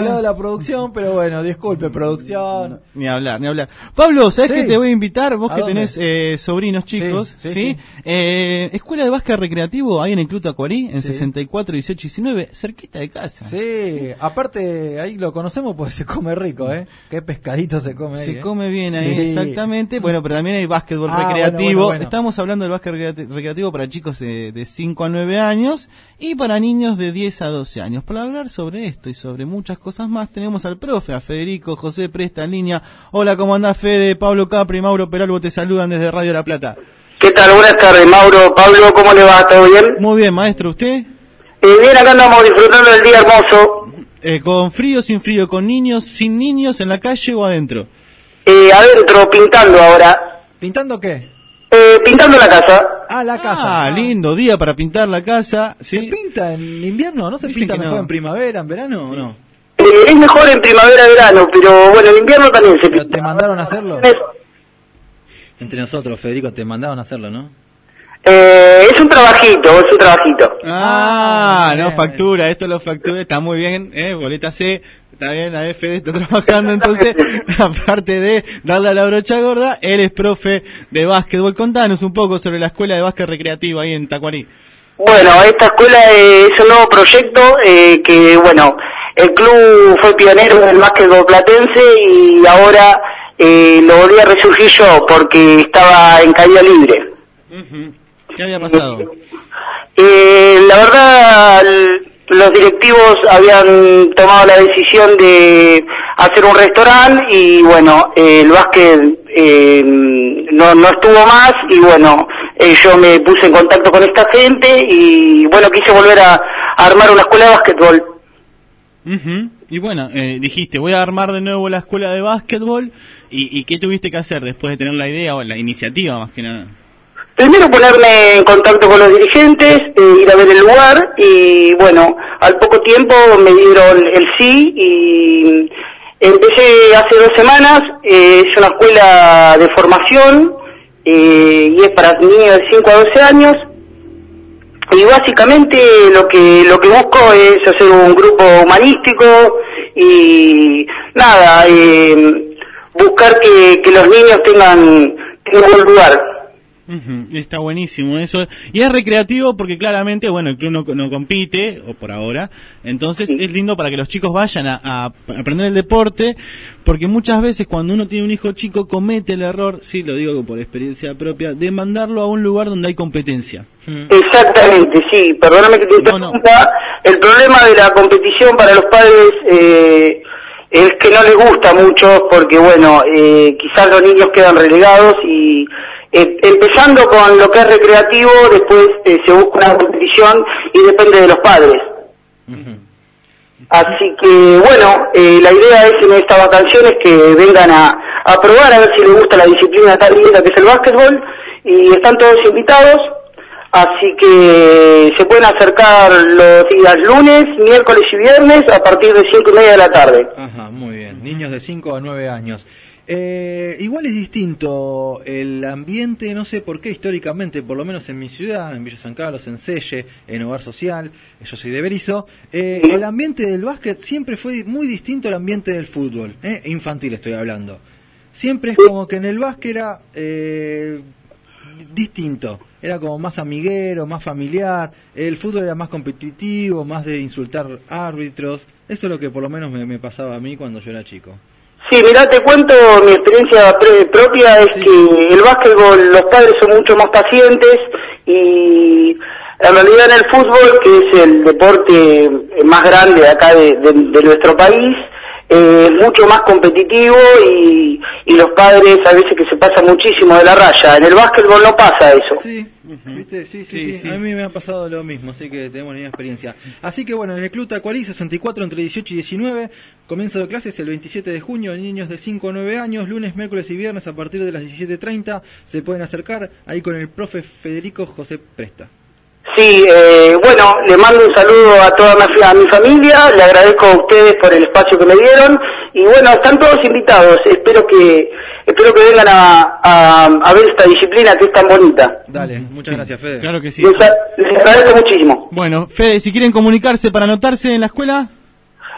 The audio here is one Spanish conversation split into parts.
hablado de la producción, pero bueno, disculpe, producción. Ni hablar, ni hablar. Pablo, ¿sabes que te voy a invitar? Vos que tenés eh, sobrinos chicos, ¿sí? Eh, Escuela de Básquet Recreativo, ahí en el Club Tacuarí, en 64, 18 y 19, cerquita de casa. Sí, aparte ahí lo conocemos porque se come rico, ¿eh? Qué pescadito se come ahí. Se ¿eh? come bien ahí, exactamente. Bueno, pero también hay básquetbol ah, recreativo. Estamos hablando del básquet recreativo para chicos de, de 5 a 9 años y para niños de 10 a 12 años. Para hablar sobre esto y sobre muchas cosas cosas más, tenemos al profe, a Federico José Presta en línea. Hola, ¿cómo andás, Fede? Pablo Capri, Mauro Peralbo te saludan desde Radio La Plata. ¿Qué tal? Buenas tardes, Mauro. Pablo, ¿cómo le va? ¿Todo bien? Muy bien, maestro, ¿usted? Eh, bien, acá andamos disfrutando del día hermoso. Eh, ¿Con frío, sin frío? ¿Con niños, sin niños, en la calle o adentro? Eh, adentro, pintando ahora. ¿Pintando qué? Eh, pintando la casa. Ah, la casa. Ah, lindo día para pintar la casa. ¿Se pinta en invierno? ¿No se pinta mejor en primavera, en verano o no? Eh, es mejor en primavera-verano, pero bueno, en invierno también se pinta. ¿Te mandaron a hacerlo? Entre nosotros, Federico, te mandaron a hacerlo, ¿no? Eh, es un trabajito, es un trabajito. Ah, no factura, esto lo factura, está muy bien, eh, boleta C, está bien, la Fede está trabajando, entonces, aparte de darle a la brocha gorda, él es profe de básquetbol. Contanos un poco sobre la escuela de básquet recreativo ahí en Tacuarí. Bueno, esta escuela es un nuevo proyecto eh, que, bueno, el club fue pionero del básquetbol platense y ahora eh, lo volví a resurgir yo porque estaba en caída libre. ¿Qué había pasado? Eh, la verdad, los directivos habían tomado la decisión de hacer un restaurante y bueno, el básquet eh, no, no estuvo más y bueno, yo me puse en contacto con esta gente y bueno, quise volver a armar una escuela de básquetbol. Y bueno, eh, dijiste, voy a armar de nuevo la escuela de básquetbol. ¿Y, qué tuviste que hacer después de tener la idea o la iniciativa más que nada? Primero ponerme en contacto con los dirigentes, eh, ir a ver el lugar y bueno, al poco tiempo me dieron el sí y empecé hace dos semanas, eh, es una escuela de formación y es para niños de 5 a 12 años y básicamente lo que lo que busco es hacer un grupo humanístico y nada eh, buscar que, que, los niños tengan, tengan un lugar Está buenísimo eso. Y es recreativo porque claramente, bueno, el club no, no compite, o por ahora, entonces es lindo para que los chicos vayan a, aprender el deporte, porque muchas veces cuando uno tiene un hijo chico comete el error, sí, lo digo por experiencia propia, de mandarlo a un lugar donde hay competencia. Exactamente, sí, perdóname que te interrumpa. El problema de la competición para los padres... Eh, es que no les gusta mucho porque, bueno, eh, quizás los niños quedan relegados y eh, empezando con lo que es recreativo, después eh, se busca una competición y depende de los padres. Así que bueno, eh, la idea es en estas vacaciones que vengan a, a probar a ver si les gusta la disciplina tan linda que es el básquetbol y están todos invitados. Así que se pueden acercar los días lunes, miércoles y viernes a partir de cinco y media de la tarde. Ajá, muy bien. Niños de 5 a 9 años. Eh, igual es distinto el ambiente, no sé por qué históricamente, por lo menos en mi ciudad, en Villa San Carlos, en Selle, en Hogar Social, yo soy de Berizo, eh, el ambiente del básquet siempre fue muy distinto al ambiente del fútbol, eh, infantil estoy hablando. Siempre es como que en el básquet era eh, distinto, era como más amiguero, más familiar, el fútbol era más competitivo, más de insultar árbitros, eso es lo que por lo menos me pasaba a mí cuando yo era chico. Sí, mira, te cuento mi experiencia propia, es que el básquetbol, los padres son mucho más pacientes y en realidad en el fútbol, que es el deporte más grande acá de, nuestro país, eh, es mucho más competitivo y, y, los padres a veces que se pasan muchísimo de la raya. En el básquetbol no pasa eso. Sí, ¿Viste? Sí, sí, sí, A mí me ha pasado lo mismo, así que tenemos la misma experiencia. Así que bueno, en el Club Tacuarí 64 entre 18 y 19, comienzo de clases el 27 de junio, niños de 5 a 9 años, lunes, miércoles y viernes a partir de las 17.30 se pueden acercar ahí con el profe Federico José Presta. Sí, eh, bueno, le mando un saludo a toda mi, a mi familia, le agradezco a ustedes por el espacio que me dieron y bueno, están todos invitados, espero que espero que vengan a, ver esta disciplina que es tan bonita. Dale, muchas gracias Fede. Claro que sí. Les, agradezco muchísimo. Bueno, Fede, si quieren comunicarse para anotarse en la escuela.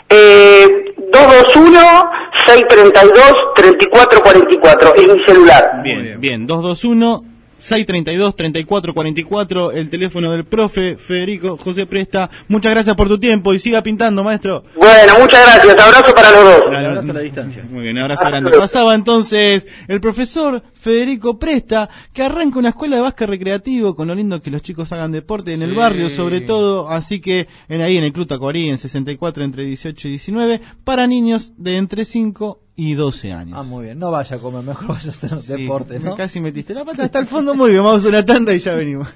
Eh, 221-632-3444, es mi celular. Bien, bien, 221 632-3444, el teléfono del profe Federico José Presta. Muchas gracias por tu tiempo y siga pintando, maestro. Bueno, muchas gracias. Abrazo para los dos. Un abrazo a la distancia. Muy bien, abrazo grande. Pasaba entonces el profesor Federico Presta, que arranca una escuela de básquet recreativo, con lo lindo que los chicos hagan deporte en el barrio, sobre todo. Así que en ahí en el Club Tacuarí, en 64, entre 18 y 19, para niños de entre 5 y 12 años. Ah, muy bien. No vaya a comer, mejor vaya a hacer deporte, ¿no? Casi metiste la pata hasta el fondo. Muy bien, vamos a una tanda y ya venimos.